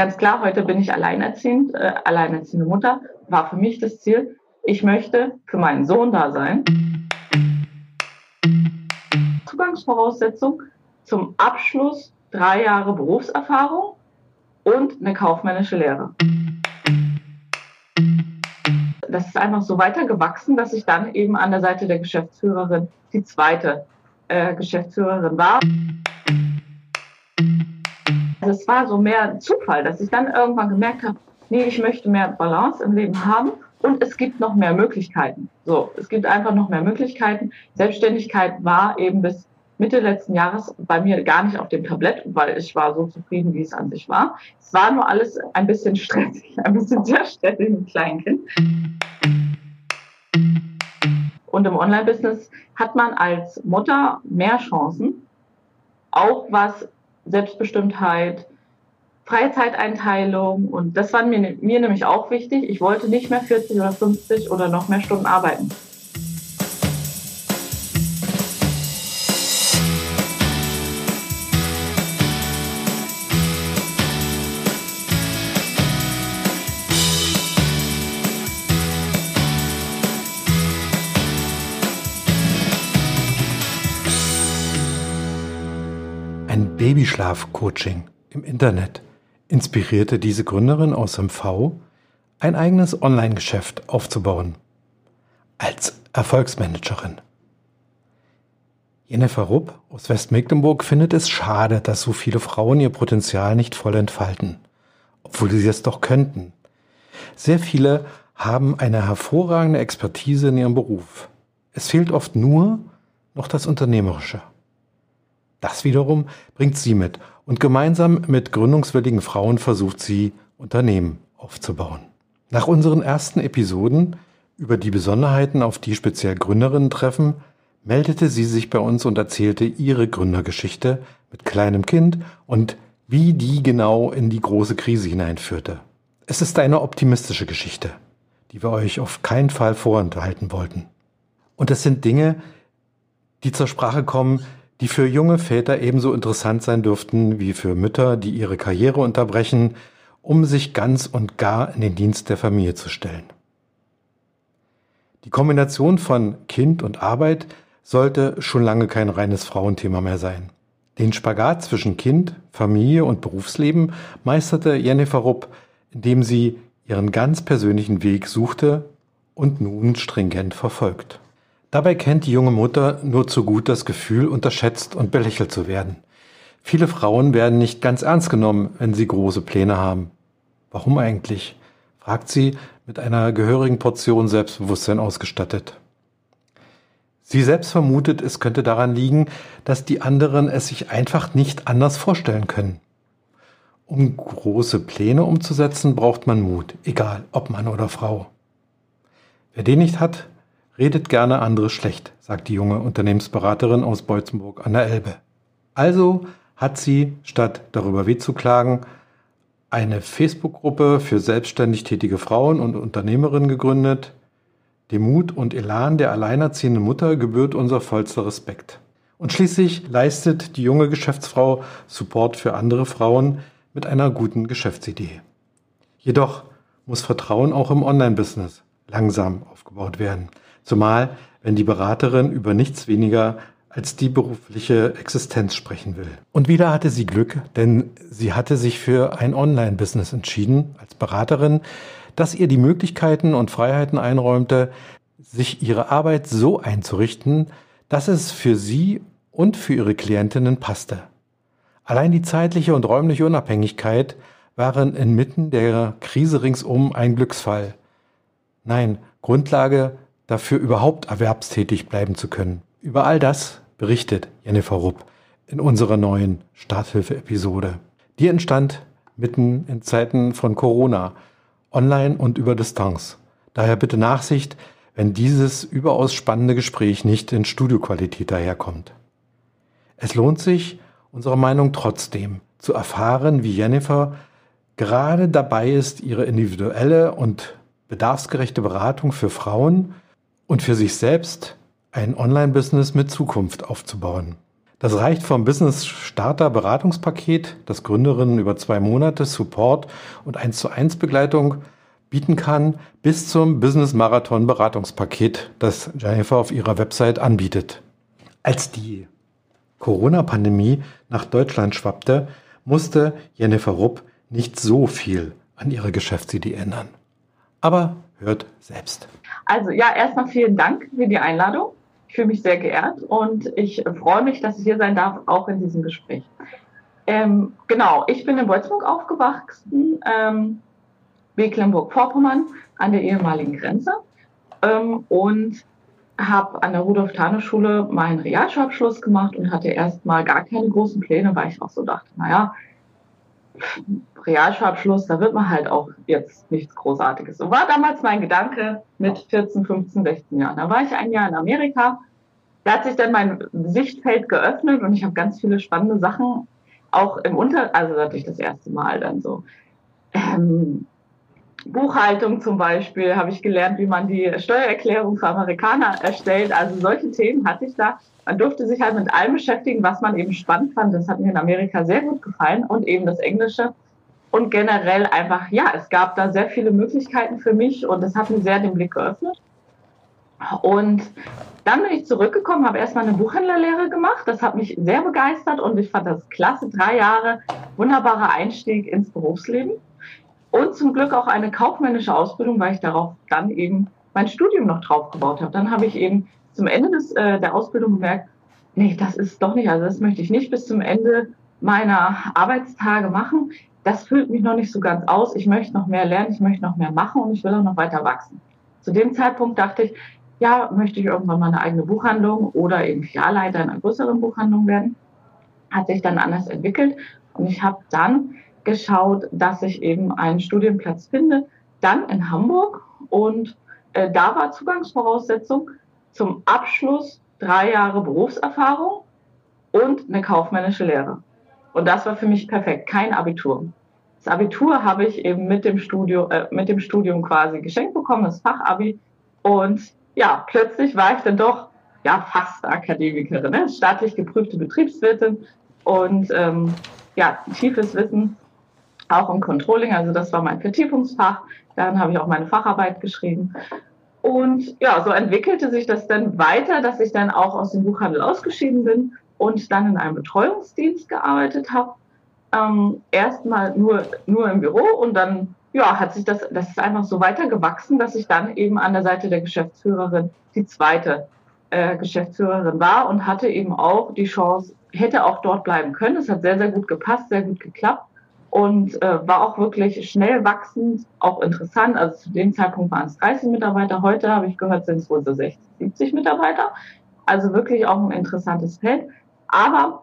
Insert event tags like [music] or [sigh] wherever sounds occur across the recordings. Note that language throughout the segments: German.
Ganz klar, heute bin ich alleinerziehend, äh, alleinerziehende Mutter. War für mich das Ziel, ich möchte für meinen Sohn da sein. Zugangsvoraussetzung zum Abschluss drei Jahre Berufserfahrung und eine kaufmännische Lehre. Das ist einfach so weitergewachsen, dass ich dann eben an der Seite der Geschäftsführerin die zweite äh, Geschäftsführerin war. Also es war so mehr Zufall, dass ich dann irgendwann gemerkt habe, nee, ich möchte mehr Balance im Leben haben und es gibt noch mehr Möglichkeiten. So, es gibt einfach noch mehr Möglichkeiten. Selbstständigkeit war eben bis Mitte letzten Jahres bei mir gar nicht auf dem Tablett, weil ich war so zufrieden, wie es an sich war. Es war nur alles ein bisschen stressig, [laughs] ein bisschen sehr stressig mit Kleinkind. Und im Online-Business hat man als Mutter mehr Chancen, auch was Selbstbestimmtheit, Freizeiteinteilung und das war mir, mir nämlich auch wichtig. Ich wollte nicht mehr 40 oder 50 oder noch mehr Stunden arbeiten. Babyschlaf-Coaching im Internet inspirierte diese Gründerin aus MV, ein eigenes Online-Geschäft aufzubauen. Als Erfolgsmanagerin. Jennifer Rupp aus Westmecklenburg findet es schade, dass so viele Frauen ihr Potenzial nicht voll entfalten, obwohl sie es doch könnten. Sehr viele haben eine hervorragende Expertise in ihrem Beruf. Es fehlt oft nur noch das Unternehmerische. Das wiederum bringt sie mit und gemeinsam mit gründungswilligen Frauen versucht sie, Unternehmen aufzubauen. Nach unseren ersten Episoden über die Besonderheiten, auf die speziell Gründerinnen treffen, meldete sie sich bei uns und erzählte ihre Gründergeschichte mit kleinem Kind und wie die genau in die große Krise hineinführte. Es ist eine optimistische Geschichte, die wir euch auf keinen Fall vorenthalten wollten. Und es sind Dinge, die zur Sprache kommen, die für junge Väter ebenso interessant sein dürften wie für Mütter, die ihre Karriere unterbrechen, um sich ganz und gar in den Dienst der Familie zu stellen. Die Kombination von Kind und Arbeit sollte schon lange kein reines Frauenthema mehr sein. Den Spagat zwischen Kind, Familie und Berufsleben meisterte Jennifer Rupp, indem sie ihren ganz persönlichen Weg suchte und nun stringent verfolgt. Dabei kennt die junge Mutter nur zu gut das Gefühl, unterschätzt und belächelt zu werden. Viele Frauen werden nicht ganz ernst genommen, wenn sie große Pläne haben. Warum eigentlich? fragt sie mit einer gehörigen Portion Selbstbewusstsein ausgestattet. Sie selbst vermutet, es könnte daran liegen, dass die anderen es sich einfach nicht anders vorstellen können. Um große Pläne umzusetzen, braucht man Mut, egal ob Mann oder Frau. Wer den nicht hat, Redet gerne andere schlecht, sagt die junge Unternehmensberaterin aus Beutzenburg an der Elbe. Also hat sie, statt darüber weh zu klagen, eine Facebook-Gruppe für selbstständig tätige Frauen und Unternehmerinnen gegründet. Dem Mut und Elan der alleinerziehenden Mutter gebührt unser vollster Respekt. Und schließlich leistet die junge Geschäftsfrau Support für andere Frauen mit einer guten Geschäftsidee. Jedoch muss Vertrauen auch im Online-Business langsam aufgebaut werden. Zumal, wenn die Beraterin über nichts weniger als die berufliche Existenz sprechen will. Und wieder hatte sie Glück, denn sie hatte sich für ein Online-Business entschieden als Beraterin, das ihr die Möglichkeiten und Freiheiten einräumte, sich ihre Arbeit so einzurichten, dass es für sie und für ihre Klientinnen passte. Allein die zeitliche und räumliche Unabhängigkeit waren inmitten der Krise ringsum ein Glücksfall. Nein, Grundlage dafür überhaupt erwerbstätig bleiben zu können. Über all das berichtet Jennifer Rupp in unserer neuen Starthilfe-Episode. Die entstand mitten in Zeiten von Corona, online und über Distanz. Daher bitte Nachsicht, wenn dieses überaus spannende Gespräch nicht in Studioqualität daherkommt. Es lohnt sich, unserer Meinung trotzdem, zu erfahren, wie Jennifer gerade dabei ist, ihre individuelle und bedarfsgerechte Beratung für Frauen und für sich selbst ein Online-Business mit Zukunft aufzubauen. Das reicht vom Business Starter Beratungspaket, das Gründerinnen über zwei Monate Support und 1 zu 1 Begleitung bieten kann, bis zum Business Marathon Beratungspaket, das Jennifer auf ihrer Website anbietet. Als die Corona-Pandemie nach Deutschland schwappte, musste Jennifer Rupp nicht so viel an ihrer Geschäftsidee ändern. Aber hört selbst. Also ja, erstmal vielen Dank für die Einladung. Ich fühle mich sehr geehrt und ich freue mich, dass ich hier sein darf, auch in diesem Gespräch. Ähm, genau, ich bin in Wolfsburg aufgewachsen, ähm, Mecklenburg-Vorpommern an der ehemaligen Grenze ähm, und habe an der Rudolf-Tane-Schule meinen Realschulabschluss gemacht und hatte erstmal gar keine großen Pläne, weil ich auch so dachte, naja, Realschulabschluss, da wird man halt auch jetzt nichts Großartiges. So war damals mein Gedanke mit 14, 15, 16 Jahren. Da war ich ein Jahr in Amerika. Da hat sich dann mein Sichtfeld geöffnet und ich habe ganz viele spannende Sachen auch im Unter, also natürlich das erste Mal dann so. Ähm, Buchhaltung zum Beispiel habe ich gelernt, wie man die Steuererklärung für Amerikaner erstellt. Also solche Themen hatte ich da. Man durfte sich halt mit allem beschäftigen, was man eben spannend fand. Das hat mir in Amerika sehr gut gefallen und eben das Englische und generell einfach, ja, es gab da sehr viele Möglichkeiten für mich und das hat mir sehr den Blick geöffnet. Und dann bin ich zurückgekommen, habe erstmal eine Buchhändlerlehre gemacht. Das hat mich sehr begeistert und ich fand das klasse. Drei Jahre wunderbarer Einstieg ins Berufsleben. Und zum Glück auch eine kaufmännische Ausbildung, weil ich darauf dann eben mein Studium noch draufgebaut habe. Dann habe ich eben zum Ende des, äh, der Ausbildung gemerkt, nee, das ist doch nicht, also das möchte ich nicht bis zum Ende meiner Arbeitstage machen das füllt mich noch nicht so ganz aus. Ich möchte noch mehr lernen, ich möchte noch mehr machen und ich will auch noch weiter wachsen. Zu dem Zeitpunkt dachte ich, ja, möchte ich irgendwann mal eine eigene Buchhandlung oder eben Filialleiter in einer größeren Buchhandlung werden. Hat sich dann anders entwickelt und ich habe dann geschaut, dass ich eben einen Studienplatz finde, dann in Hamburg und äh, da war Zugangsvoraussetzung zum Abschluss drei Jahre Berufserfahrung und eine kaufmännische Lehre. Und das war für mich perfekt, kein Abitur. Das Abitur habe ich eben mit dem, Studio, äh, mit dem Studium quasi geschenkt bekommen, das Fachabi. Und ja, plötzlich war ich dann doch ja fast Akademikerin, ne? staatlich geprüfte Betriebswirtin und ähm, ja, tiefes Wissen auch im Controlling. Also das war mein Vertiefungsfach. Dann habe ich auch meine Facharbeit geschrieben. Und ja, so entwickelte sich das dann weiter, dass ich dann auch aus dem Buchhandel ausgeschieden bin und dann in einem Betreuungsdienst gearbeitet habe. Ähm, Erstmal nur, nur im Büro und dann ja, hat sich das, das ist einfach so weiter gewachsen, dass ich dann eben an der Seite der Geschäftsführerin die zweite äh, Geschäftsführerin war und hatte eben auch die Chance, hätte auch dort bleiben können. Es hat sehr, sehr gut gepasst, sehr gut geklappt und äh, war auch wirklich schnell wachsend, auch interessant. Also zu dem Zeitpunkt waren es 30 Mitarbeiter, heute habe ich gehört, sind es wohl so 60, 70 Mitarbeiter. Also wirklich auch ein interessantes Feld. Aber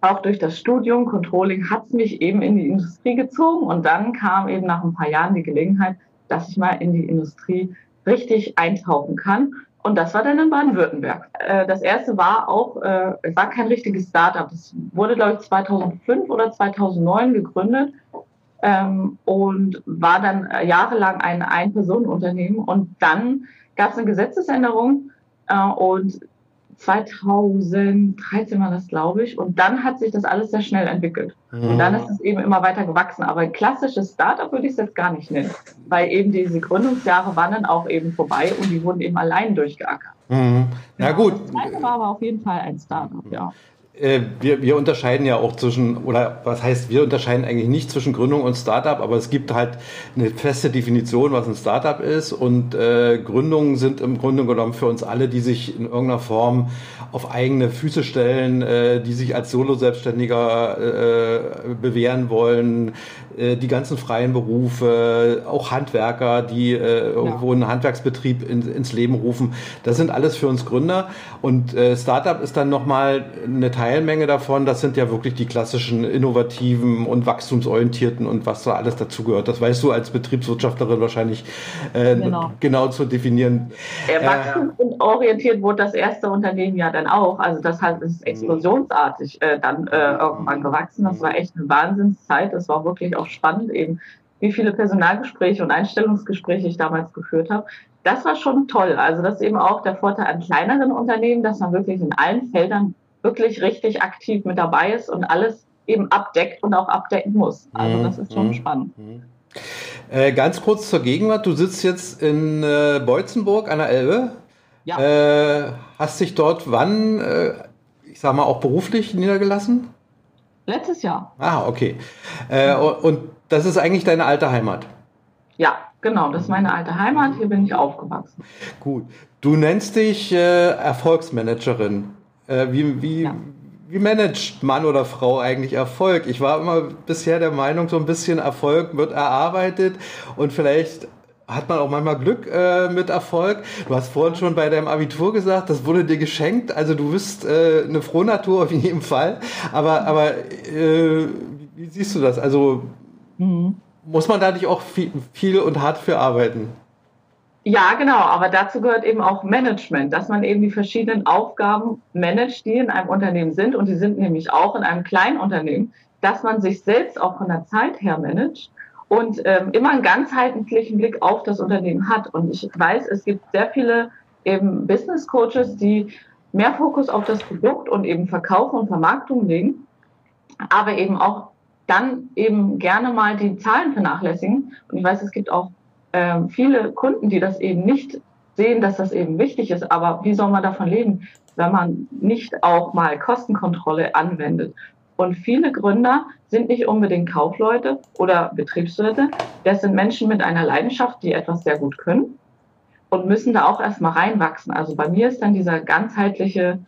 auch durch das Studium Controlling hat es mich eben in die Industrie gezogen und dann kam eben nach ein paar Jahren die Gelegenheit, dass ich mal in die Industrie richtig eintauchen kann. Und das war dann in Baden-Württemberg. Äh, das erste war auch, äh, es war kein richtiges Startup. Es wurde, glaube ich, 2005 oder 2009 gegründet ähm, und war dann jahrelang ein Ein-Personen-Unternehmen. Und dann gab es eine Gesetzesänderung äh, und 2013 war das, glaube ich. Und dann hat sich das alles sehr schnell entwickelt. Mhm. Und dann ist es eben immer weiter gewachsen. Aber ein klassisches Startup würde ich es jetzt gar nicht nennen, weil eben diese Gründungsjahre waren dann auch eben vorbei und die wurden eben allein durchgeackert. Mhm. Na gut. Das war aber auf jeden Fall ein Startup, ja. Äh, wir, wir unterscheiden ja auch zwischen, oder was heißt, wir unterscheiden eigentlich nicht zwischen Gründung und Startup, aber es gibt halt eine feste Definition, was ein Startup ist. Und äh, Gründungen sind im Grunde genommen für uns alle, die sich in irgendeiner Form auf eigene Füße stellen, äh, die sich als Solo-Selbstständiger äh, bewähren wollen, äh, die ganzen freien Berufe, auch Handwerker, die äh, irgendwo ja. einen Handwerksbetrieb in, ins Leben rufen. Das sind alles für uns Gründer. Und äh, Startup ist dann nochmal eine Teil Teilmenge davon, das sind ja wirklich die klassischen innovativen und wachstumsorientierten und was da alles dazugehört. Das weißt du als Betriebswirtschaftlerin wahrscheinlich äh, genau. genau. zu definieren. Äh, wachstumsorientiert wurde das erste Unternehmen ja dann auch. Also das heißt, es ist mhm. explosionsartig äh, dann äh, irgendwann gewachsen. Das war echt eine Wahnsinnszeit. Das war wirklich auch spannend eben wie viele Personalgespräche und Einstellungsgespräche ich damals geführt habe. Das war schon toll. Also das ist eben auch der Vorteil an kleineren Unternehmen, dass man wirklich in allen Feldern wirklich richtig aktiv mit dabei ist und alles eben abdeckt und auch abdecken muss. Also das ist schon mhm. spannend. Mhm. Äh, ganz kurz zur Gegenwart. Du sitzt jetzt in äh, Beutzenburg an der Elbe. Ja. Äh, hast dich dort wann, äh, ich sag mal, auch beruflich niedergelassen? Letztes Jahr. Ah, okay. Äh, und das ist eigentlich deine alte Heimat? Ja, genau. Das ist meine alte Heimat. Hier bin ich aufgewachsen. Gut. Du nennst dich äh, Erfolgsmanagerin. wie, wie, ja wie managt Mann oder Frau eigentlich Erfolg? Ich war immer bisher der Meinung, so ein bisschen Erfolg wird erarbeitet und vielleicht hat man auch manchmal Glück äh, mit Erfolg. Du hast vorhin schon bei deinem Abitur gesagt, das wurde dir geschenkt. Also du bist äh, eine Frohnatur auf [laughs] jeden Fall. Aber, aber äh, wie siehst du das? Also mhm. muss man da nicht auch viel, viel und hart für arbeiten? Ja, genau, aber dazu gehört eben auch Management, dass man eben die verschiedenen Aufgaben managt, die in einem Unternehmen sind und die sind nämlich auch in einem kleinen Unternehmen, dass man sich selbst auch von der Zeit her managt und ähm, immer einen ganzheitlichen Blick auf das Unternehmen hat. Und ich weiß, es gibt sehr viele eben Business Coaches, die mehr Fokus auf das Produkt und eben Verkauf und Vermarktung legen, aber eben auch dann eben gerne mal die Zahlen vernachlässigen. Und ich weiß, es gibt auch äh, viele Kunden, die das eben nicht sehen, dass das eben wichtig ist. Aber wie soll man davon leben, wenn man nicht auch mal Kostenkontrolle anwendet? Und viele Gründer sind nicht unbedingt Kaufleute oder Betriebswirte. Das sind Menschen mit einer Leidenschaft, die etwas sehr gut können und müssen da auch erstmal reinwachsen. Also bei mir ist dann dieser ganzheitliche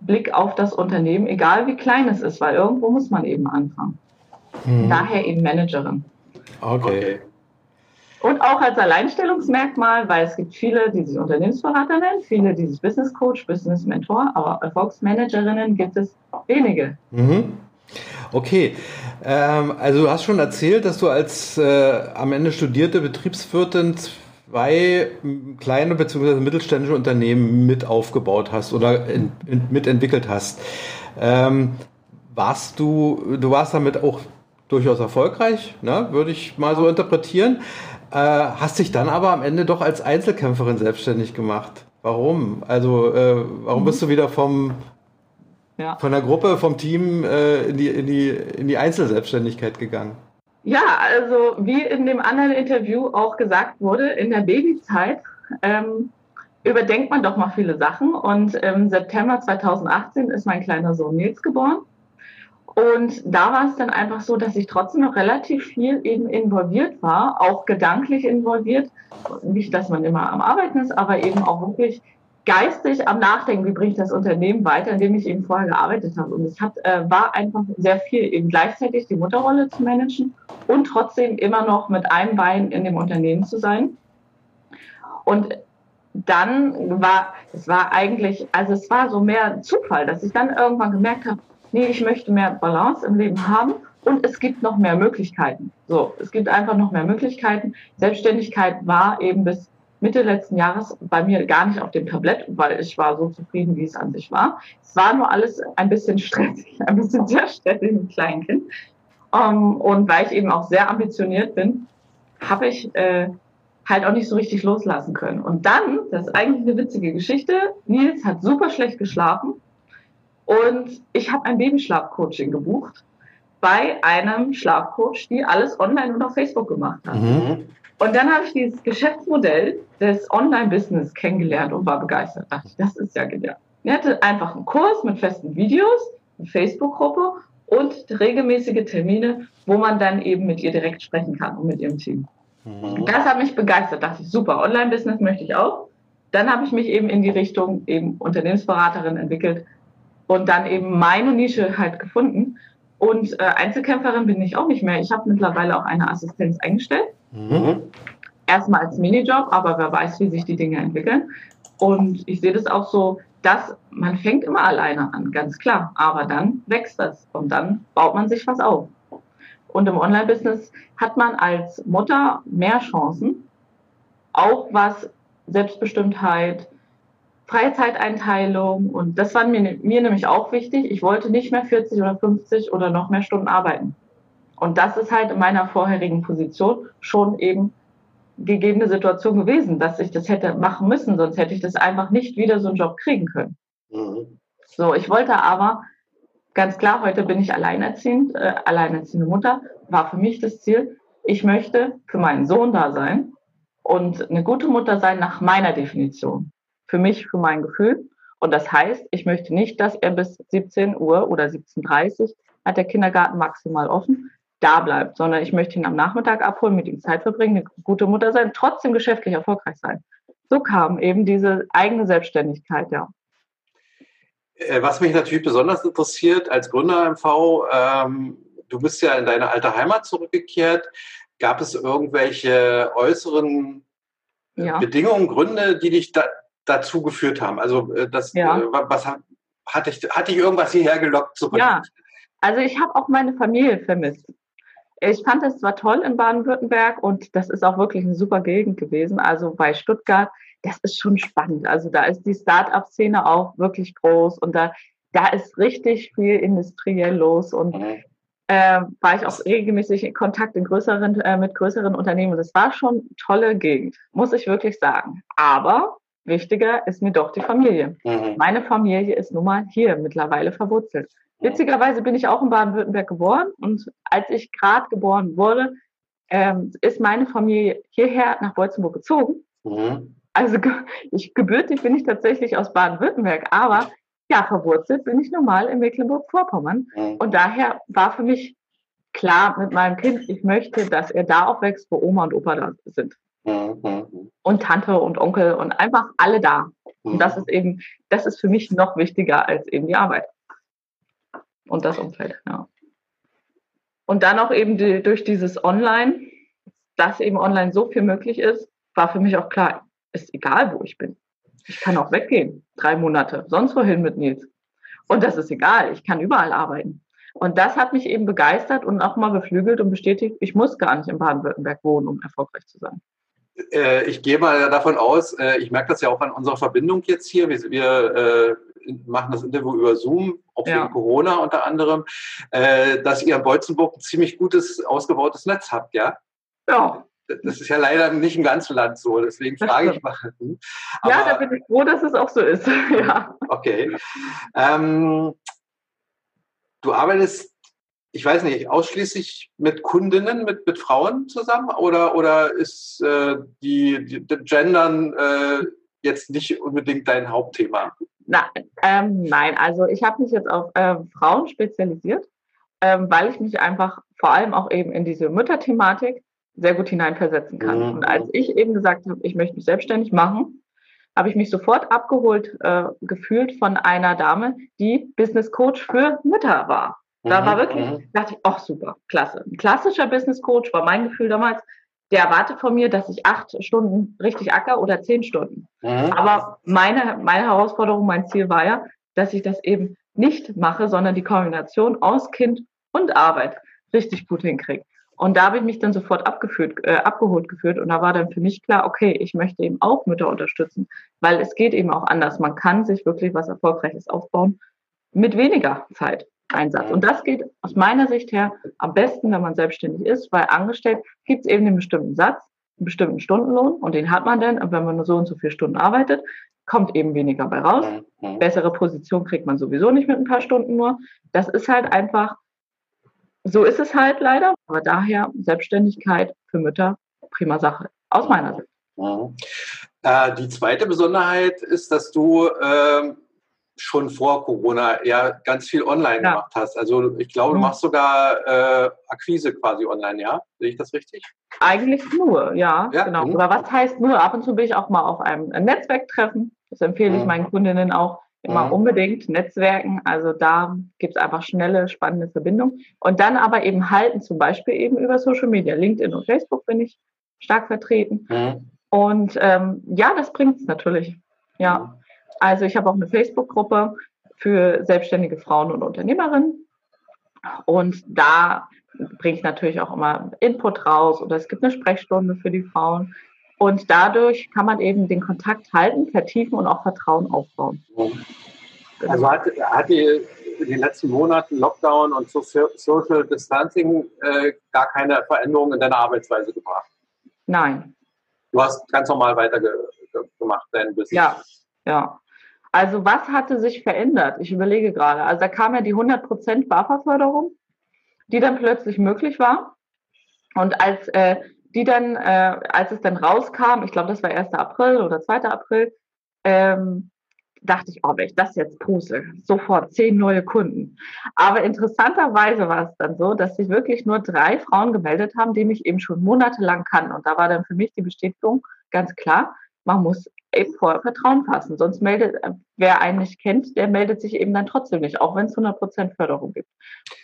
Blick auf das Unternehmen, egal wie klein es ist, weil irgendwo muss man eben anfangen. Mhm. Daher eben Managerin. Okay. Und auch als Alleinstellungsmerkmal, weil es gibt viele, die sich Unternehmensberater nennen, viele, die sich Business Coach, Business Mentor, aber Erfolgsmanagerinnen gibt es wenige. Mhm. Okay, ähm, also du hast schon erzählt, dass du als äh, am Ende studierte Betriebswirtin zwei kleine bzw. mittelständische Unternehmen mit aufgebaut hast oder in, in, mitentwickelt hast. Ähm, warst du, du warst damit auch durchaus erfolgreich, ne? würde ich mal so interpretieren. Äh, hast dich dann aber am Ende doch als Einzelkämpferin selbstständig gemacht. Warum? Also, äh, warum mhm. bist du wieder vom, ja. von der Gruppe, vom Team äh, in, die, in, die, in die Einzelselbstständigkeit gegangen? Ja, also wie in dem anderen Interview auch gesagt wurde, in der Babyzeit ähm, überdenkt man doch mal viele Sachen. Und im September 2018 ist mein kleiner Sohn Nils geboren. Und da war es dann einfach so, dass ich trotzdem noch relativ viel eben involviert war, auch gedanklich involviert. Nicht, dass man immer am Arbeiten ist, aber eben auch wirklich geistig am Nachdenken, wie bringe ich das Unternehmen weiter, in dem ich eben vorher gearbeitet habe. Und es hat, äh, war einfach sehr viel, eben gleichzeitig die Mutterrolle zu managen und trotzdem immer noch mit einem Bein in dem Unternehmen zu sein. Und dann war, es war eigentlich, also es war so mehr Zufall, dass ich dann irgendwann gemerkt habe, nee, ich möchte mehr Balance im Leben haben und es gibt noch mehr Möglichkeiten. So, es gibt einfach noch mehr Möglichkeiten. Selbstständigkeit war eben bis Mitte letzten Jahres bei mir gar nicht auf dem Tablett, weil ich war so zufrieden, wie es an sich war. Es war nur alles ein bisschen stressig, ein bisschen sehr stressig mit Kleinkind. Um, ähm, und weil ich eben auch sehr ambitioniert bin, habe ich äh, halt auch nicht so richtig loslassen können. Und dann, das ist eigentlich eine witzige Geschichte, Nils hat super schlecht geschlafen und ich habe ein Babyschlafcoaching gebucht bei einem Schlafcoach, die alles online und auf Facebook gemacht hat. Mhm. Und dann habe ich dieses Geschäftsmodell des Online-Business kennengelernt und war begeistert. Da dachte ich, das ist ja genial. Er hatte einfach einen Kurs mit festen Videos, eine Facebook-Gruppe und regelmäßige Termine, wo man dann eben mit ihr direkt sprechen kann und mit ihrem Team. Mhm. Das hat mich begeistert. Da dachte ich, super, Online-Business möchte ich auch. Dann habe ich mich eben in die Richtung eben Unternehmensberaterin entwickelt und dann eben meine Nische halt gefunden. Und äh, Einzelkämpferin bin ich auch nicht mehr. Ich habe mittlerweile auch eine Assistenz eingestellt. Mhm. Erstmal als Minijob, aber wer weiß, wie sich die Dinge entwickeln. Und ich sehe das auch so, dass man fängt immer alleine an, ganz klar. Aber dann wächst das und dann baut man sich was auf. Und im Online-Business hat man als Mutter mehr Chancen, auch was Selbstbestimmtheit, Freizeiteinteilung und das war mir, mir nämlich auch wichtig. Ich wollte nicht mehr 40 oder 50 oder noch mehr Stunden arbeiten. Und das ist halt in meiner vorherigen Position schon eben gegebene Situation gewesen, dass ich das hätte machen müssen, sonst hätte ich das einfach nicht wieder so einen Job kriegen können. Mhm. So, ich wollte aber ganz klar, heute bin ich alleinerziehend, äh, alleinerziehende Mutter, war für mich das Ziel, ich möchte für meinen Sohn da sein und eine gute Mutter sein nach meiner Definition. Für mich, für mein Gefühl. Und das heißt, ich möchte nicht, dass er bis 17 Uhr oder 17.30 Uhr hat der Kindergarten maximal offen, da bleibt, sondern ich möchte ihn am Nachmittag abholen, mit ihm Zeit verbringen, eine gute Mutter sein, trotzdem geschäftlich erfolgreich sein. So kam eben diese eigene Selbstständigkeit, ja. Äh, was mich natürlich besonders interessiert als Gründer MV, ähm, du bist ja in deine alte Heimat zurückgekehrt. Gab es irgendwelche äußeren äh, ja. Bedingungen, Gründe, die dich da, dazu geführt haben? Also äh, das, ja. was hat, hat, dich, hat dich irgendwas hierher gelockt zurück? Ja, also ich habe auch meine Familie vermisst. Ich fand es zwar toll in Baden-Württemberg und das ist auch wirklich eine super Gegend gewesen. Also bei Stuttgart, das ist schon spannend. Also da ist die Start-up-Szene auch wirklich groß und da, da ist richtig viel industriell los und mhm. äh, war ich auch regelmäßig in Kontakt in größeren, äh, mit größeren Unternehmen. Das war schon tolle Gegend, muss ich wirklich sagen. Aber wichtiger ist mir doch die Familie. Mhm. Meine Familie ist nun mal hier mittlerweile verwurzelt. Witzigerweise bin ich auch in Baden-Württemberg geboren und als ich gerade geboren wurde, ähm, ist meine Familie hierher nach Beutzenburg gezogen. Mhm. Also ich, gebürtig bin ich tatsächlich aus Baden-Württemberg, aber ja, verwurzelt bin ich normal in Mecklenburg-Vorpommern. Mhm. Und daher war für mich klar mit meinem Kind, ich möchte, dass er da aufwächst, wo Oma und Opa da sind. Und Tante und Onkel und einfach alle da. Und das ist eben, das ist für mich noch wichtiger als eben die Arbeit und das Umfeld. Ja. Und dann auch eben die, durch dieses Online, dass eben online so viel möglich ist, war für mich auch klar, ist egal, wo ich bin. Ich kann auch weggehen, drei Monate, sonst wohin mit Nils. Und das ist egal, ich kann überall arbeiten. Und das hat mich eben begeistert und auch mal beflügelt und bestätigt, ich muss gar nicht in Baden-Württemberg wohnen, um erfolgreich zu sein. Äh, ich gehe mal davon aus, äh, ich merke das ja auch an unserer Verbindung jetzt hier. Wir, wir äh, machen das Interview über Zoom, auch ja. wegen Corona unter anderem, äh, dass ihr in Beutzenburg ein ziemlich gutes, ausgebautes Netz habt, ja? Ja. Das ist ja leider nicht im ganzen Land so, deswegen frage ich mal. Aber, ja, da bin ich froh, dass es auch so ist. [laughs] ja. Okay. Ähm, du arbeitest, ich weiß nicht, ausschließlich mit Kundinnen, mit, mit Frauen zusammen oder, oder ist äh, die, die, die Gendern äh, jetzt nicht unbedingt dein Hauptthema? Na, ähm, nein, also ich habe mich jetzt auf äh, Frauen spezialisiert, ähm, weil ich mich einfach vor allem auch eben in diese Mütterthematik sehr gut hineinversetzen kann. Mhm. Und als ich eben gesagt habe, ich möchte mich selbstständig machen, habe ich mich sofort abgeholt äh, gefühlt von einer Dame, die Business Coach für Mütter war. Da mhm. war wirklich, mhm. dachte ich, ach super, klasse. Ein klassischer Business Coach war mein Gefühl damals, der erwartet von mir, dass ich acht Stunden richtig acker oder zehn Stunden. Mhm. Aber meine, meine Herausforderung, mein Ziel war ja, dass ich das eben nicht mache, sondern die Kombination aus Kind und Arbeit richtig gut hinkriege. Und da habe ich mich dann sofort abgeführt, äh, abgeholt geführt und da war dann für mich klar, okay, ich möchte eben auch Mütter unterstützen, weil es geht eben auch anders. Man kann sich wirklich was Erfolgreiches aufbauen mit weniger Zeit. Einsatz. Und das geht aus meiner Sicht her am besten, wenn man selbstständig ist, weil angestellt gibt es eben einen bestimmten Satz, einen bestimmten Stundenlohn und den hat man dann. Und wenn man nur so und so viele Stunden arbeitet, kommt eben weniger bei raus. Bessere Position kriegt man sowieso nicht mit ein paar Stunden nur. Das ist halt einfach, so ist es halt leider. Aber daher Selbstständigkeit für Mütter, prima Sache, aus meiner Sicht. Mhm. Äh, die zweite Besonderheit ist, dass du äh, schon vor Corona ja ganz viel online ja. gemacht hast. Also ich glaube, du mhm. machst sogar äh, Akquise quasi online, ja? Sehe ich das richtig? Eigentlich nur, ja, ja genau. Mhm. Oder was heißt nur? Ab und zu bin ich auch mal auf einem Netzwerktreffen. Das empfehle ich mhm. meinen Kundinnen auch immer mhm. unbedingt. Netzwerken, also da gibt es einfach schnelle, spannende Verbindungen. Und dann aber eben halten, zum Beispiel eben über Social Media. LinkedIn und Facebook bin ich stark vertreten. Mhm. Und ähm, ja, das bringt es natürlich. Ja. Mhm. Also ich habe auch eine Facebook-Gruppe für selbstständige Frauen und Unternehmerinnen. Und da bringe ich natürlich auch immer Input raus oder es gibt eine Sprechstunde für die Frauen. Und dadurch kann man eben den Kontakt halten, vertiefen und auch Vertrauen aufbauen. Also hat, hat die in den letzten Monaten Lockdown und Social Distancing äh, gar keine Veränderung in deiner Arbeitsweise gebracht? Nein. Du hast ganz normal weitergemacht, dein Business. Ja, ja. Also was hatte sich verändert? Ich überlege gerade. Also da kam ja die 100% BAFA-Förderung, die dann plötzlich möglich war. Und als äh, die dann, äh, als es dann rauskam, ich glaube, das war 1. April oder 2. April, ähm, dachte ich, oh, wenn ich das jetzt puste, sofort zehn neue Kunden. Aber interessanterweise war es dann so, dass sich wirklich nur drei Frauen gemeldet haben, die mich eben schon monatelang kannten. Und da war dann für mich die Bestätigung ganz klar, man muss eben vorher Vertrauen fassen. Sonst meldet, wer einen nicht kennt, der meldet sich eben dann trotzdem nicht, auch wenn es 100% Förderung gibt.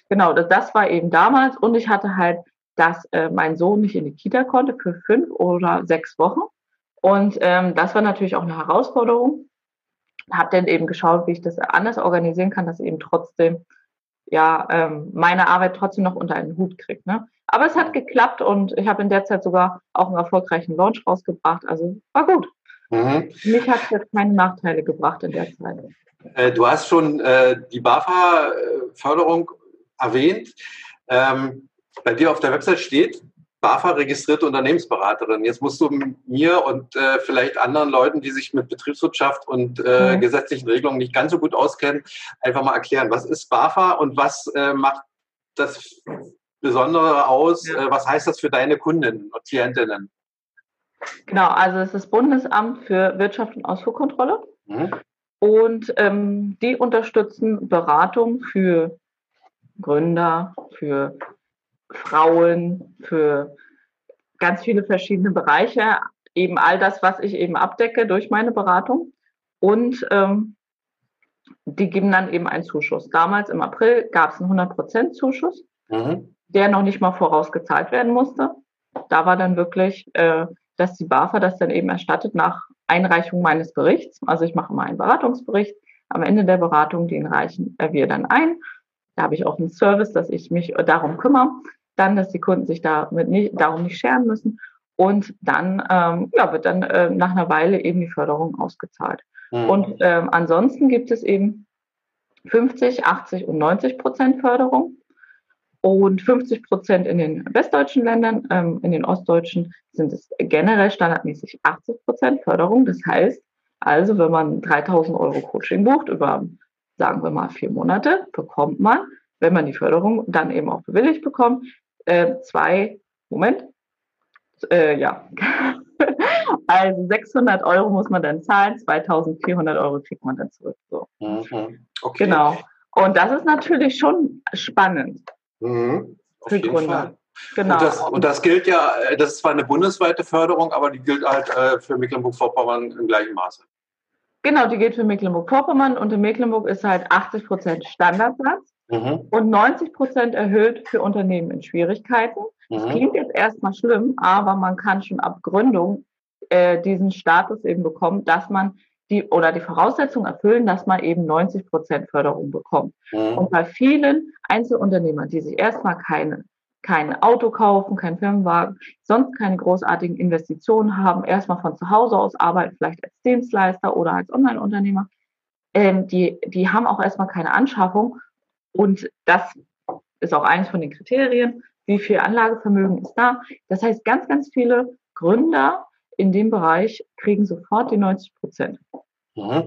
Genau, das, das war eben damals. Und ich hatte halt, dass äh, mein Sohn nicht in die Kita konnte für fünf oder sechs Wochen. Und ähm, das war natürlich auch eine Herausforderung habe dann eben geschaut, wie ich das anders organisieren kann, dass eben trotzdem ja ähm, meine Arbeit trotzdem noch unter einen Hut kriegt. Ne? Aber es hat geklappt und ich habe in der Zeit sogar auch einen erfolgreichen Launch rausgebracht. Also war gut. Mhm. Mich hat es jetzt keine Nachteile gebracht in der Zeit. Äh, du hast schon äh, die BAFA-Förderung erwähnt. Ähm, bei dir auf der Website steht, BAFA-registrierte Unternehmensberaterin. Jetzt musst du mir und äh, vielleicht anderen Leuten, die sich mit Betriebswirtschaft und äh, mhm. gesetzlichen Regelungen nicht ganz so gut auskennen, einfach mal erklären, was ist BAFA und was äh, macht das Besondere aus? Ja. Was heißt das für deine Kundinnen und Klientinnen? Genau, also es ist Bundesamt für Wirtschaft und Ausfuhrkontrolle. Mhm. Und ähm, die unterstützen Beratung für Gründer, für Frauen, für ganz viele verschiedene Bereiche. Eben all das, was ich eben abdecke durch meine Beratung. Und ähm, die geben dann eben einen Zuschuss. Damals im April gab es einen 100% Zuschuss, mhm. der noch nicht mal vorausgezahlt werden musste. Da war dann wirklich, äh, dass die BAFA das dann eben erstattet nach Einreichung meines Berichts. Also ich mache mal einen Beratungsbericht. Am Ende der Beratung, den reichen wir dann ein. Da habe ich auch einen Service, dass ich mich darum kümmere dann, dass die Kunden sich damit nicht, darum nicht scheren müssen. Und dann ähm, ja, wird dann äh, nach einer Weile eben die Förderung ausgezahlt. Mhm. Und ähm, ansonsten gibt es eben 50, 80 und 90 Prozent Förderung und 50 Prozent in den westdeutschen Ländern. Ähm, in den ostdeutschen sind es generell standardmäßig 80 Prozent Förderung. Das heißt also, wenn man 3000 Euro Coaching bucht über, sagen wir mal, vier Monate, bekommt man, wenn man die Förderung dann eben auch bewilligt bekommt, äh, zwei, Moment, äh, ja, [laughs] also 600 Euro muss man dann zahlen, 2400 Euro kriegt man dann zurück. So. Mhm. Okay. Genau. Und das ist natürlich schon spannend mhm. für Gründer. Genau. Und das, und das, gilt ja, äh, das ist zwar eine bundesweite Förderung, aber die gilt halt äh, für Mecklenburg-Vorpommern im gleichen Maße. Genau, die gilt für Mecklenburg-Vorpommern und in Mecklenburg ist halt 80 Prozent Standardsatz mhm. und 90 Prozent erhöht für Unternehmen in Schwierigkeiten. Das mhm. klingt jetzt erstmal schlimm, aber man kann schon ab Gründung äh, diesen Status eben bekommen, dass man die oder die Voraussetzung erfüllen, dass man eben 90 Prozent Förderung bekommt. Mhm. Und bei vielen Einzelunternehmern, die sich erstmal keine kein Auto kaufen, kein Firmenwagen, sonst keine großartigen Investitionen haben, erstmal von zu Hause aus arbeiten, vielleicht als Dienstleister oder als Online-Unternehmer, ähm, die, die haben auch erstmal keine Anschaffung und das ist auch eines von den Kriterien. Wie viel Anlagevermögen ist da? Das heißt, ganz, ganz viele Gründer in dem Bereich kriegen sofort die 90 Prozent. Mhm.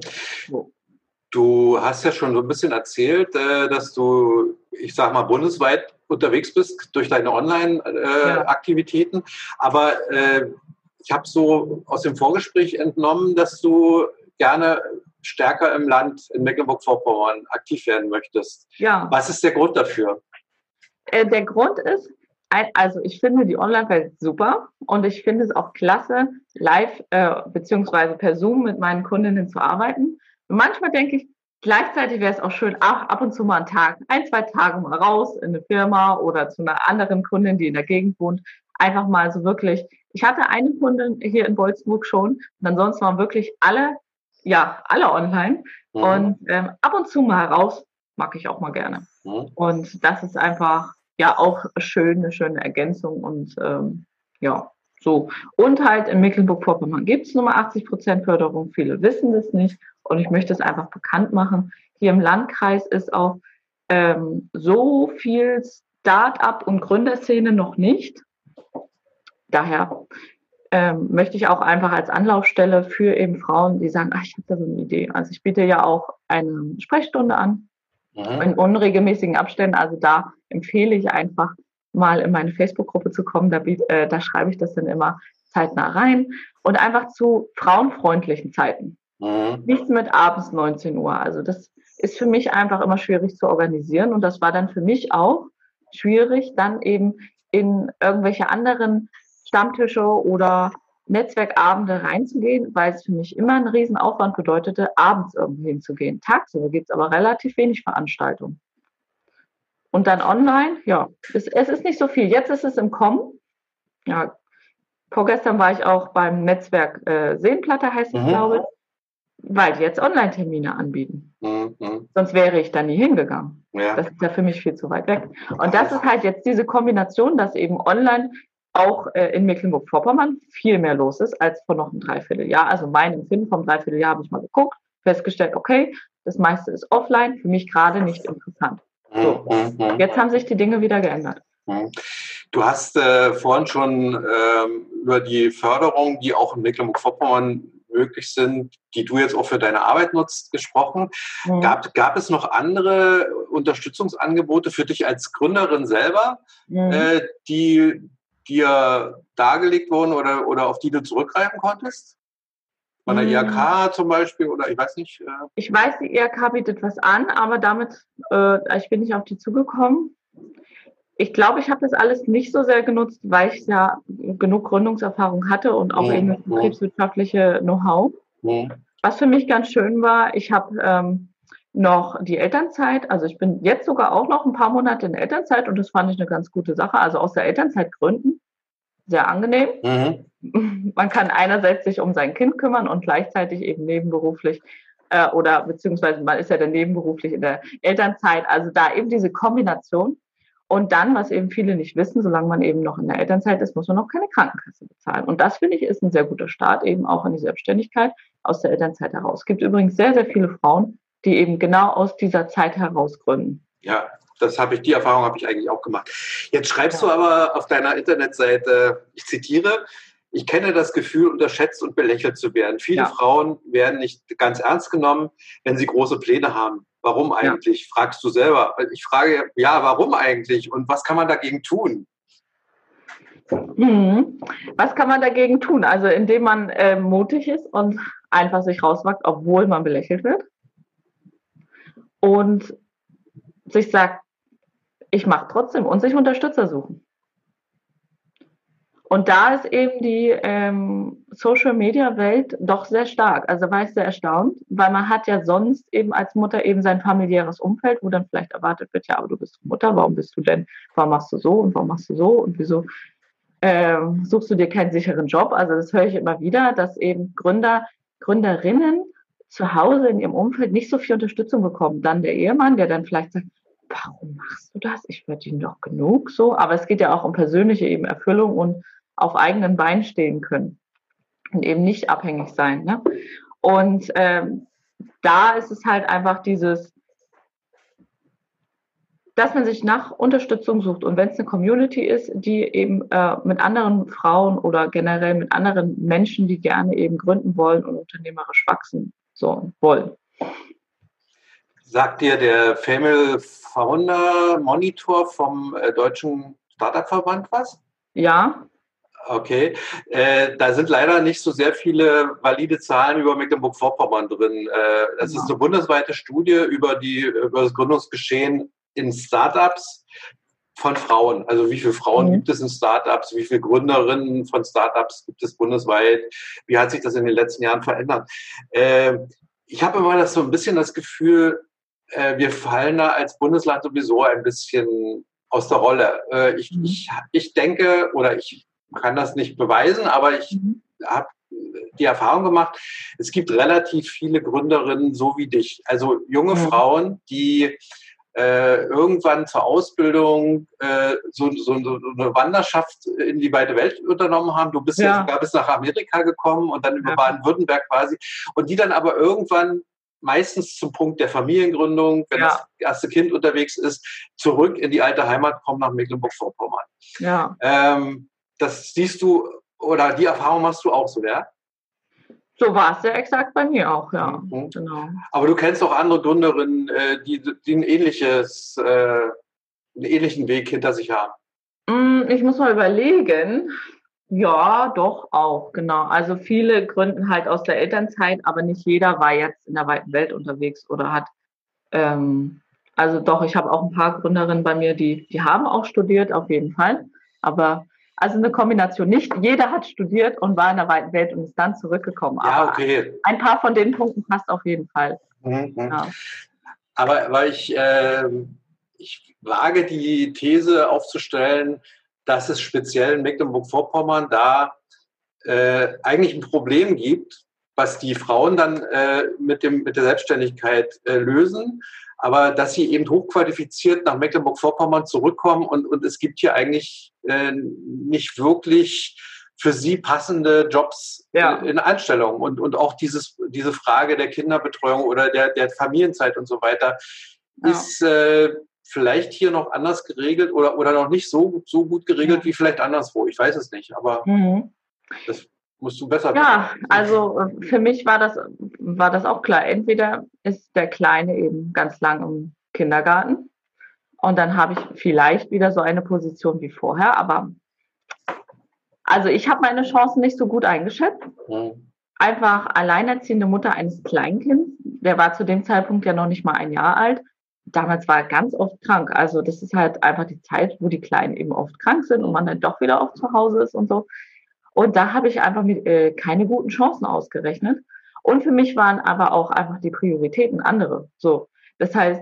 Du hast ja schon so ein bisschen erzählt, äh, dass du, ich sag mal, bundesweit unterwegs bist durch deine Online-Aktivitäten. Ja. Aber äh, ich habe so aus dem Vorgespräch entnommen, dass du gerne stärker im Land in Mecklenburg-Vorpommern aktiv werden möchtest. Ja. Was ist der Grund dafür? Äh, der Grund ist, also ich finde die Online-Welt super und ich finde es auch klasse, live äh, beziehungsweise per Zoom mit meinen Kundinnen zu arbeiten. Und manchmal denke ich, gleichzeitig wäre es auch schön, ach, ab und zu mal einen Tag, ein, zwei Tage mal raus in eine Firma oder zu einer anderen Kundin, die in der Gegend wohnt, einfach mal so wirklich. Ich hatte eine Kundin hier in Wolfsburg schon und ansonsten waren wirklich alle ja, alle online. Mhm. Und ähm, ab und zu mal raus mag ich auch mal gerne. Mhm. Und das ist einfach ja auch schön, eine schöne Ergänzung und ähm, ja, so. Und halt in Mecklenburg-Vorpommern gibt es Nummer 80 Prozent Förderung. Viele wissen das nicht und ich möchte es einfach bekannt machen. Hier im Landkreis ist auch ähm, so viel Start-up und Gründerszene noch nicht. Daher ähm, möchte ich auch einfach als Anlaufstelle für eben Frauen, die sagen, ach, ich habe da so eine Idee. Also ich biete ja auch eine Sprechstunde an mhm. in unregelmäßigen Abständen. Also da empfehle ich einfach mal in meine Facebook-Gruppe zu kommen. Da, äh, da schreibe ich das dann immer zeitnah rein und einfach zu frauenfreundlichen Zeiten. Mhm. Nichts mit abends 19 Uhr. Also das ist für mich einfach immer schwierig zu organisieren und das war dann für mich auch schwierig, dann eben in irgendwelche anderen Stammtische oder Netzwerkabende reinzugehen, weil es für mich immer einen Riesenaufwand bedeutete, abends irgendwo hinzugehen. Tagsüber gibt es aber relativ wenig Veranstaltungen. Und dann online, ja, es, es, ist nicht so viel. Jetzt ist es im Kommen. Ja, vorgestern war ich auch beim Netzwerk äh, Seenplatte, heißt es, mhm. glaube ich, weil die jetzt Online-Termine anbieten. Mhm. Sonst wäre ich da nie hingegangen. Ja. Das ist ja für mich viel zu weit weg. Und das ist halt jetzt diese Kombination, dass eben online auch äh, in Mecklenburg-Vorpommern viel mehr los ist als vor noch einem Dreivierteljahr. Also mein Empfinden vom Dreivierteljahr habe ich mal geguckt, festgestellt, okay, das meiste ist offline, für mich gerade nicht interessant. So, mhm, mhm. jetzt haben sich die Dinge wieder geändert. Mhm. Du hast äh, vorhin schon ähm, über die Förderung, die auch in Mecklenburg-Vorpommern möglich sind, die du jetzt auch für deine Arbeit nutzt, gesprochen. Mhm. Gab, gab es noch andere Unterstützungsangebote für dich als Gründerin selber, mhm. äh, die, dir dargelegt wurden oder, oder auf die du zurückgreifen konntest? Von der IHK hm. zum Beispiel oder ich weiß nicht. Äh ich weiß, die IHK bietet was an, aber damit, äh, ich bin nicht auf die zugekommen. Ich glaube, ich habe das alles nicht so sehr genutzt, weil ich ja genug Gründungserfahrung hatte und auch mhm. eben das hm. betriebswirtschaftliche Know-how. Mhm. Was für mich ganz schön war, ich habe ähm, noch die Elternzeit. Also ich bin jetzt sogar auch noch ein paar Monate in Elternzeit und das fand ich eine ganz gute Sache. Also aus der Elternzeit gründen, sehr angenehm. Mhm. [laughs] Man kann einerseits sich um sein Kind kümmern und gleichzeitig eben nebenberuflich äh, oder beziehungsweise man ist ja dann nebenberuflich in der Elternzeit. Also da eben diese Kombination. Und dann, was eben viele nicht wissen, solange man eben noch in der Elternzeit ist, muss man noch keine Krankenkasse bezahlen. Und das finde ich ist ein sehr guter Start eben auch in die Selbstständigkeit aus der Elternzeit heraus. Es gibt übrigens sehr, sehr viele Frauen, die eben genau aus dieser Zeit heraus gründen. Ja, das habe ich, die Erfahrung habe ich eigentlich auch gemacht. Jetzt schreibst ja. du aber auf deiner Internetseite, ich zitiere, ich kenne das Gefühl, unterschätzt und belächelt zu werden. Viele ja. Frauen werden nicht ganz ernst genommen, wenn sie große Pläne haben. Warum eigentlich? Ja. Fragst du selber. Ich frage, ja, warum eigentlich? Und was kann man dagegen tun? Hm. Was kann man dagegen tun? Also indem man äh, mutig ist und einfach sich rauswagt, obwohl man belächelt wird und sich sagt, ich mache trotzdem und sich Unterstützer suchen. Und da ist eben die ähm, Social Media Welt doch sehr stark. Also war ich sehr erstaunt, weil man hat ja sonst eben als Mutter eben sein familiäres Umfeld, wo dann vielleicht erwartet wird, ja, aber du bist Mutter, warum bist du denn, warum machst du so und warum machst du so und wieso ähm, suchst du dir keinen sicheren Job? Also das höre ich immer wieder, dass eben Gründer, Gründerinnen zu Hause in ihrem Umfeld nicht so viel Unterstützung bekommen. Dann der Ehemann, der dann vielleicht sagt, warum machst du das? Ich verdiene doch genug so. Aber es geht ja auch um persönliche eben Erfüllung und auf eigenen Beinen stehen können und eben nicht abhängig sein. Ne? Und ähm, da ist es halt einfach dieses, dass man sich nach Unterstützung sucht und wenn es eine Community ist, die eben äh, mit anderen Frauen oder generell mit anderen Menschen, die gerne eben gründen wollen und unternehmerisch wachsen, so wollen. Sagt dir der Female Founder Monitor vom äh, Deutschen Startup-Verband was? Ja. Okay, äh, da sind leider nicht so sehr viele valide Zahlen über Mecklenburg-Vorpommern drin. Äh, das ja. ist eine bundesweite Studie über, die, über das Gründungsgeschehen in Startups von Frauen. Also wie viele Frauen mhm. gibt es in Startups? Wie viele Gründerinnen von Startups gibt es bundesweit? Wie hat sich das in den letzten Jahren verändert? Äh, ich habe immer das so ein bisschen das Gefühl, äh, wir fallen da als Bundesland sowieso ein bisschen aus der Rolle. Äh, ich, mhm. ich, ich denke oder ich kann das nicht beweisen, aber ich mhm. habe die Erfahrung gemacht, es gibt relativ viele Gründerinnen so wie dich, also junge mhm. Frauen, die äh, irgendwann zur Ausbildung äh, so, so, so, eine Wanderschaft in die weite Welt unternommen haben. Du bist ja, ja sogar bis nach Amerika gekommen und dann über ja. Baden-Württemberg quasi. Und die dann aber irgendwann meistens zum Punkt der Familiengründung, wenn ja. das erste Kind unterwegs ist, zurück in die alte Heimat kommen nach Mecklenburg-Vorpommern. Ja. Ähm, das siehst du oder die Erfahrung machst du auch so, ja? So war es ja exakt bei mir auch, ja. Mhm. Genau. Aber du kennst auch andere Gründerinnen, äh, die, die ein ähnliches, äh, einen ähnlichen Weg hinter sich haben. Mm, ich muss mal überlegen. Ja, doch auch, genau. Also viele gründen halt aus der Elternzeit, aber nicht jeder war jetzt in der weiten Welt unterwegs oder hat, ähm, also doch, ich habe auch ein paar Gründerinnen bei mir, die, die haben auch studiert, auf jeden Fall. Aber also eine Kombination. Nicht jeder hat studiert und war in der weiten Welt und ist dann zurückgekommen. Ja, okay. ein paar von den Punkten passt auf jeden Fall. Mhm. Ja. Aber weil ich, äh, ich wage die These aufzustellen, dass es speziell in Mecklenburg-Vorpommern da äh, eigentlich ein Problem gibt, was die Frauen dann äh, mit, dem, mit der Selbstständigkeit äh, lösen, aber dass sie eben hochqualifiziert nach Mecklenburg-Vorpommern zurückkommen und, und es gibt hier eigentlich äh, nicht wirklich für sie passende Jobs ja. in, in Anstellung und, und auch dieses, diese Frage der Kinderbetreuung oder der, der Familienzeit und so weiter ja. ist äh, vielleicht hier noch anders geregelt oder, oder noch nicht so, so gut geregelt wie vielleicht anderswo. Ich weiß es nicht, aber mhm. das musst du besser Ja, wissen. also äh, für mich war das, war das auch klar. Entweder ist der Kleine eben ganz lang im Kindergarten und dann habe ich vielleicht wieder so eine Position wie vorher, aber also ich habe meine Chancen nicht so gut eingeschätzt. Mhm. Einfach alleinerziehende Mutter eines Kleinkinds, der war zu dem Zeitpunkt ja noch nicht mal ein Jahr alt damals war er ganz oft krank. Also das ist halt einfach die Zeit, wo die Kleinen eben oft krank sind und man dann doch wieder oft zu Hause ist und so. Und da habe ich einfach mit, äh, keine guten Chancen ausgerechnet. Und für mich waren aber auch einfach die Prioritäten andere. So, das heißt,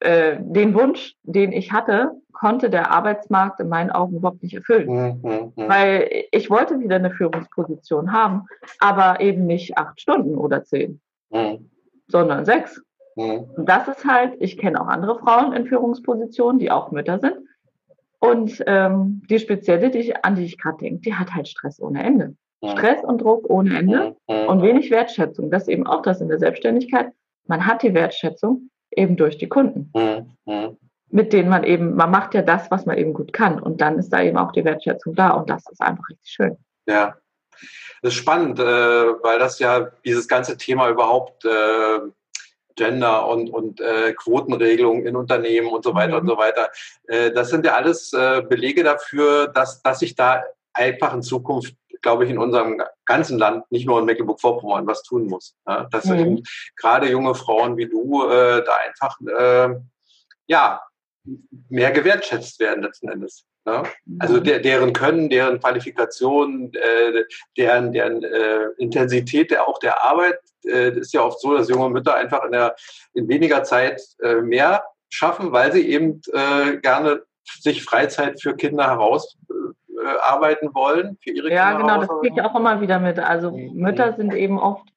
äh, den Wunsch, den ich hatte, konnte der Arbeitsmarkt in meinen Augen überhaupt nicht erfüllen. Mhm, mhm. Weil ich wollte wieder eine Führungsposition haben, aber eben nicht acht Stunden oder zehn, mhm. sondern sechs. Mhm. Und das ist halt, ich kenne auch andere Frauen in Führungspositionen, die auch Mütter sind. Und ähm, die spezielle, die ich, an die ich gerade denke, die hat halt Stress ohne Ende. Mhm. Stress und Druck ohne Ende mhm. und wenig Wertschätzung. Das ist eben auch das in der Selbstständigkeit. Man hat die Wertschätzung eben durch die Kunden. Mhm. mhm. Mit denen man eben, man macht ja das, was man eben gut kann. Und dann ist da eben auch die Wertschätzung da. Und das ist einfach richtig schön. Ja, das ist spannend, äh, weil das ja dieses ganze Thema überhaupt äh, Gender und, und äh, Quotenregelungen in Unternehmen und so weiter mhm. und so weiter. Äh, das sind ja alles äh, Belege dafür, dass, dass sich da einfach in Zukunft, glaube ich, in unserem ganzen Land, nicht nur in Mecklenburg-Vorpommern, was tun muss. Ja? Dass mhm. gerade junge Frauen wie du äh, da einfach äh, ja, mehr gewertschätzt werden letzten Endes. Ne? Also der, deren Können, deren Qualifikation, äh, deren, deren äh, Intensität der, auch der Arbeit äh, ist ja oft so, dass junge Mütter einfach in, der, in weniger Zeit äh, mehr schaffen, weil sie eben äh, gerne sich Freizeit für Kinder herausarbeiten äh, wollen, für ihre ja, Kinder. Ja, genau, das kriege ich auch immer wieder mit. Also mhm. Mütter sind eben oft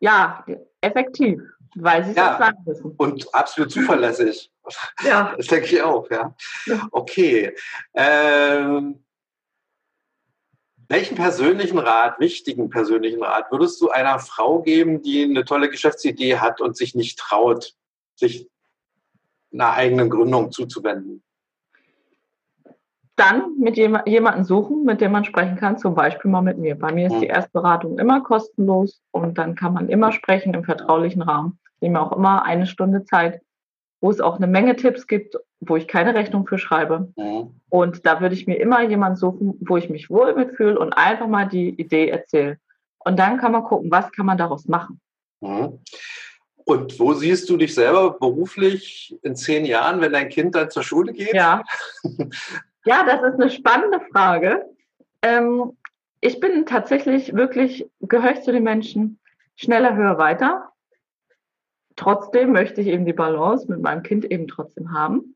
ja effektiv, weil sie es ja, sagen müssen. Und absolut zuverlässig. Ja. [laughs] Das denke ich auch, ja. Okay. Ähm, welchen persönlichen Rat, wichtigen persönlichen Rat würdest du einer Frau geben, die eine tolle Geschäftsidee hat und sich nicht traut, sich einer eigenen Gründung zuzuwenden? Dann mit jemandem suchen, mit dem man sprechen kann, zum Beispiel mal mit mir. Bei mir ist hm. die Erstberatung immer kostenlos und dann kann man immer sprechen im vertraulichen Rahmen. Ich nehme auch immer eine Stunde Zeit wo es auch eine Menge Tipps gibt, wo ich keine Rechnung für schreibe. Mhm. Und da würde ich mir immer jemanden suchen, wo ich mich wohl mitfühle und einfach mal die Idee erzähle. Und dann kann man gucken, was kann man daraus machen. Mhm. Und wo siehst du dich selber beruflich in zehn Jahren, wenn dein Kind dann zur Schule geht? Ja, [laughs] ja das ist eine spannende Frage. Ähm, ich bin tatsächlich wirklich, gehöre ich zu den Menschen, schneller, höher, weiter trotzdem möchte ich eben die Balance mit meinem Kind eben trotzdem haben.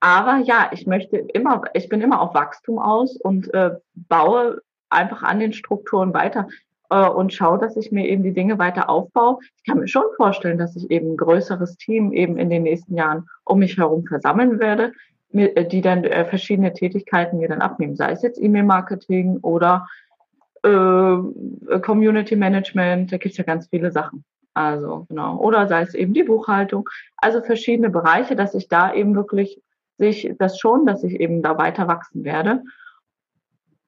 Aber ja, ich möchte immer, ich bin immer auf Wachstum aus und äh, baue einfach an den Strukturen weiter äh, und schaue, dass ich mir eben die Dinge weiter aufbaue. Ich kann mir schon vorstellen, dass ich eben ein größeres Team eben in den nächsten Jahren um mich herum versammeln werde, äh, die dann äh, verschiedene Tätigkeiten mir dann abnehmen, sei es jetzt E-Mail-Marketing oder Community Management, da gibt es ja ganz viele Sachen. Also genau. Oder sei es eben die Buchhaltung. Also verschiedene Bereiche, dass ich da eben wirklich sich das schon, dass ich eben da weiter wachsen werde.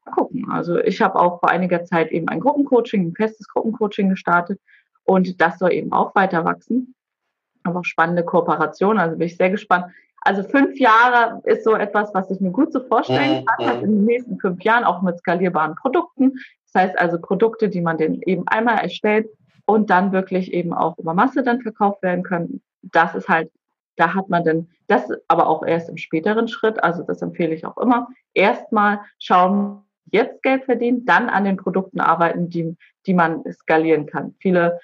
gucken. Also ich habe auch vor einiger Zeit eben ein Gruppencoaching, ein festes Gruppencoaching gestartet und das soll eben auch weiter wachsen. Aber auch spannende Kooperation, also bin ich sehr gespannt. Also fünf Jahre ist so etwas, was ich mir gut so vorstellen mhm, kann, mhm. in den nächsten fünf Jahren auch mit skalierbaren Produkten. Das heißt also Produkte, die man den eben einmal erstellt und dann wirklich eben auch über Masse dann verkauft werden können. Das ist halt, da hat man dann, das aber auch erst im späteren Schritt, also das empfehle ich auch immer, erstmal schauen, jetzt Geld verdienen, dann an den Produkten arbeiten, die, die man skalieren kann. Viele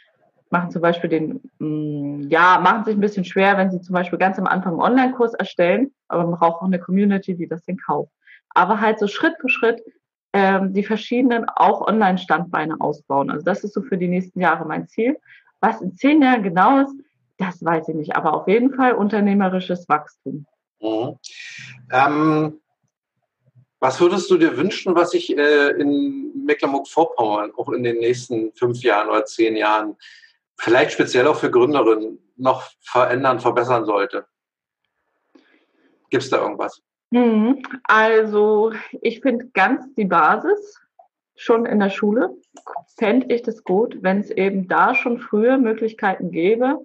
machen zum Beispiel den, mm, ja, machen sich ein bisschen schwer, wenn sie zum Beispiel ganz am Anfang einen Online-Kurs erstellen, aber man braucht auch eine Community, die das dann kauft. Aber halt so Schritt für Schritt ähm, die verschiedenen auch Online-Standbeine ausbauen. Also das ist so für die nächsten Jahre mein Ziel. Was in zehn Jahren genau ist, das weiß ich nicht, aber auf jeden Fall unternehmerisches Wachstum. Mhm. Ähm, was würdest du dir wünschen, was sich äh, in Mecklenburg-Vorpommern auch in den nächsten fünf Jahren oder zehn Jahren, vielleicht speziell auch für Gründerinnen, noch verändern, verbessern sollte? Gibt es da irgendwas? Mhm. Also ich finde ganz die Basis schon in der Schule, fände ich das gut, wenn es eben da schon früher Möglichkeiten gäbe,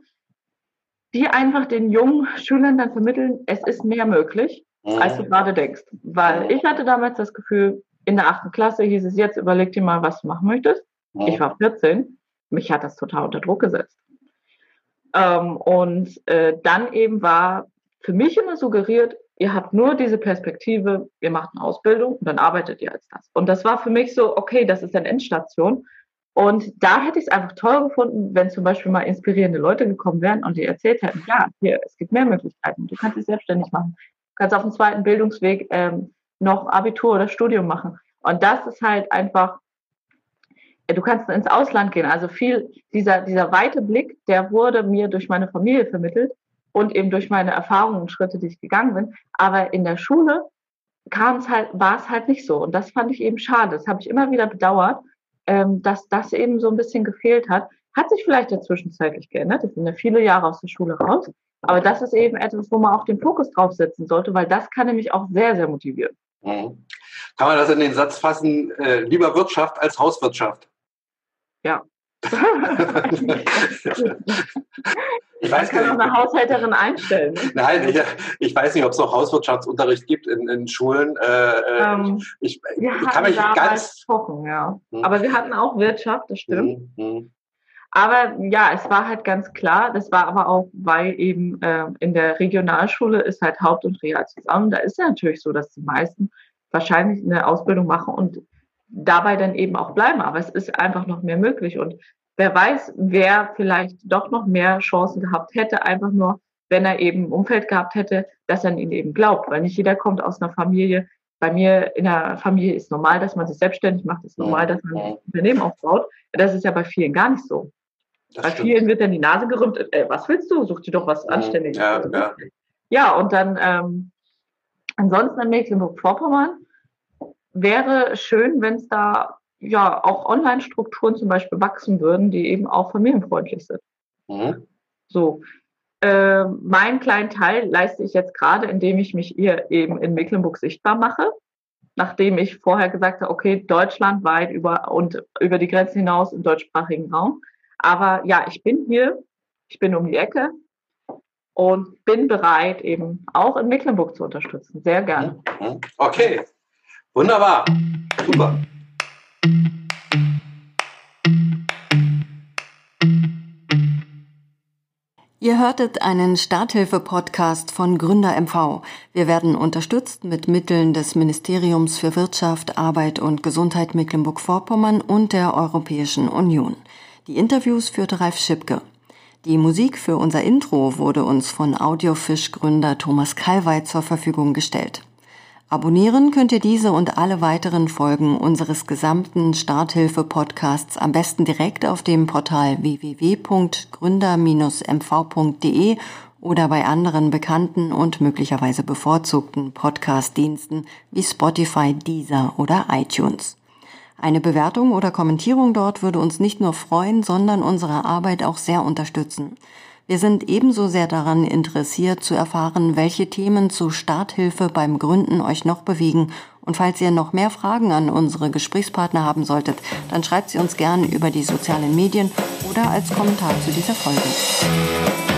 die einfach den jungen Schülern dann vermitteln, es ist mehr möglich, mhm. als du gerade denkst. Weil ich hatte damals das Gefühl, in der achten Klasse hieß es jetzt, überleg dir mal, was du machen möchtest. Mhm. Ich war 14, mich hat das total unter Druck gesetzt. Ähm, und äh, dann eben war für mich immer suggeriert, ihr habt nur diese Perspektive, ihr macht eine Ausbildung und dann arbeitet ihr als das. Und das war für mich so, okay, das ist eine Endstation. Und da hätte ich es einfach toll gefunden, wenn zum Beispiel mal inspirierende Leute gekommen wären und die erzählt hätten, ja, hier, es gibt mehr Möglichkeiten, du kannst dich selbstständig machen, du kannst auf dem zweiten Bildungsweg ähm, noch Abitur oder Studium machen. Und das ist halt einfach, du kannst ins Ausland gehen. Also viel, dieser, dieser weite Blick, der wurde mir durch meine Familie vermittelt und eben durch meine Erfahrungen und Schritte, die ich gegangen bin. Aber in der Schule kam es halt, war es halt nicht so. Und das fand ich eben schade. Das habe ich immer wieder bedauert, ähm, dass das eben so ein bisschen gefehlt hat. Hat sich vielleicht ja zwischenzeitlich geändert. Ich bin ja viele Jahre aus der Schule raus. Aber das ist eben etwas, wo man auch den Fokus drauf setzen sollte, weil das kann nämlich auch sehr, sehr motivieren. Mhm. Kann man das in den Satz fassen, äh, lieber Wirtschaft als Hauswirtschaft? Ja. Ich weiß gar nicht. eine Haushälterin einstellen. Ne? Nein, ich, ich, weiß nicht, ob es noch Hauswirtschaftsunterricht gibt in, in Schulen. Äh, äh ähm, ich, wir ich kann mich ganz. Wochen, ja. Hm. Aber wir hatten auch Wirtschaft, das stimmt. Hm, hm. Aber ja, es war halt ganz klar, das war aber auch, weil eben äh, in der Regionalschule ist halt Haupt- und Real zusammen. Da ist ja natürlich so, dass die meisten wahrscheinlich eine Ausbildung machen und dabei dann eben auch bleiben. Aber es ist einfach noch mehr möglich. Und wer weiß, wer vielleicht doch noch mehr Chancen gehabt hätte, einfach nur, wenn er eben ein Umfeld gehabt hätte, dass er ihn eben glaubt. Weil nicht jeder kommt aus einer Familie. Bei mir in der Familie ist normal, dass man sich selbstständig macht, ist normal, dass man ein Unternehmen aufbaut. Das ist ja bei vielen gar nicht so. Das bei stimmt. vielen wird dann die Nase gerümpft, äh, was willst du? Such dir doch was Anständiges. Ja, ja. ja und dann ähm, ansonsten in Mecklenburg-Vorpommern wäre schön, wenn es da ja auch Online-Strukturen zum Beispiel wachsen würden, die eben auch familienfreundlich sind. Mhm. So. Äh, meinen kleinen Teil leiste ich jetzt gerade, indem ich mich hier eben in Mecklenburg sichtbar mache, nachdem ich vorher gesagt habe, okay, deutschlandweit über und über die Grenzen hinaus im deutschsprachigen Raum. Aber ja, ich bin hier, ich bin um die Ecke und bin bereit, eben auch in Mecklenburg zu unterstützen. Sehr gerne. Mhm. Okay, wunderbar, super. Ihr hörtet einen Starthilfe-Podcast von Gründer MV. Wir werden unterstützt mit Mitteln des Ministeriums für Wirtschaft, Arbeit und Gesundheit Mecklenburg-Vorpommern und der Europäischen Union. Die Interviews führte Ralf Schipke. Die Musik für unser Intro wurde uns von Audiofisch-Gründer Thomas Kalweit zur Verfügung gestellt. Abonnieren könnt ihr diese und alle weiteren Folgen unseres gesamten Starthilfe-Podcasts am besten direkt auf dem Portal www.gründer-mv.de oder bei anderen bekannten und möglicherweise bevorzugten Podcast-Diensten wie Spotify, Deezer oder iTunes. Eine Bewertung oder Kommentierung dort würde uns nicht nur freuen, sondern unsere Arbeit auch sehr unterstützen. Wir sind ebenso sehr daran interessiert zu erfahren, welche Themen zu Starthilfe beim Gründen euch noch bewegen. Und falls ihr noch mehr Fragen an unsere Gesprächspartner haben solltet, dann schreibt sie uns gern über die sozialen Medien oder als Kommentar zu dieser Folge.